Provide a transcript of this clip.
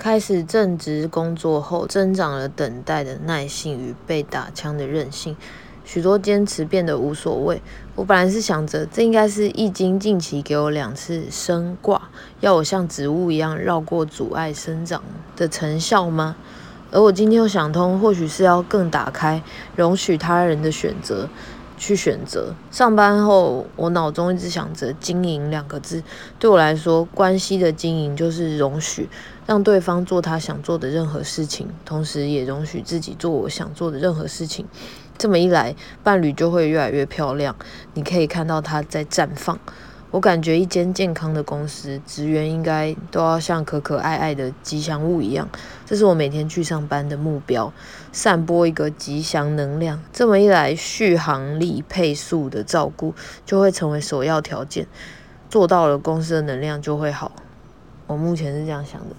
开始正职工作后，增长了等待的耐性与被打枪的韧性，许多坚持变得无所谓。我本来是想着，这应该是易经近期给我两次生卦，要我像植物一样绕过阻碍生长的成效吗？而我今天又想通，或许是要更打开，容许他人的选择。去选择上班后，我脑中一直想着“经营”两个字。对我来说，关系的经营就是容许让对方做他想做的任何事情，同时也容许自己做我想做的任何事情。这么一来，伴侣就会越来越漂亮，你可以看到他在绽放。我感觉一间健康的公司，职员应该都要像可可爱爱的吉祥物一样。这是我每天去上班的目标，散播一个吉祥能量。这么一来，续航力、配速的照顾就会成为首要条件。做到了，公司的能量就会好。我目前是这样想的。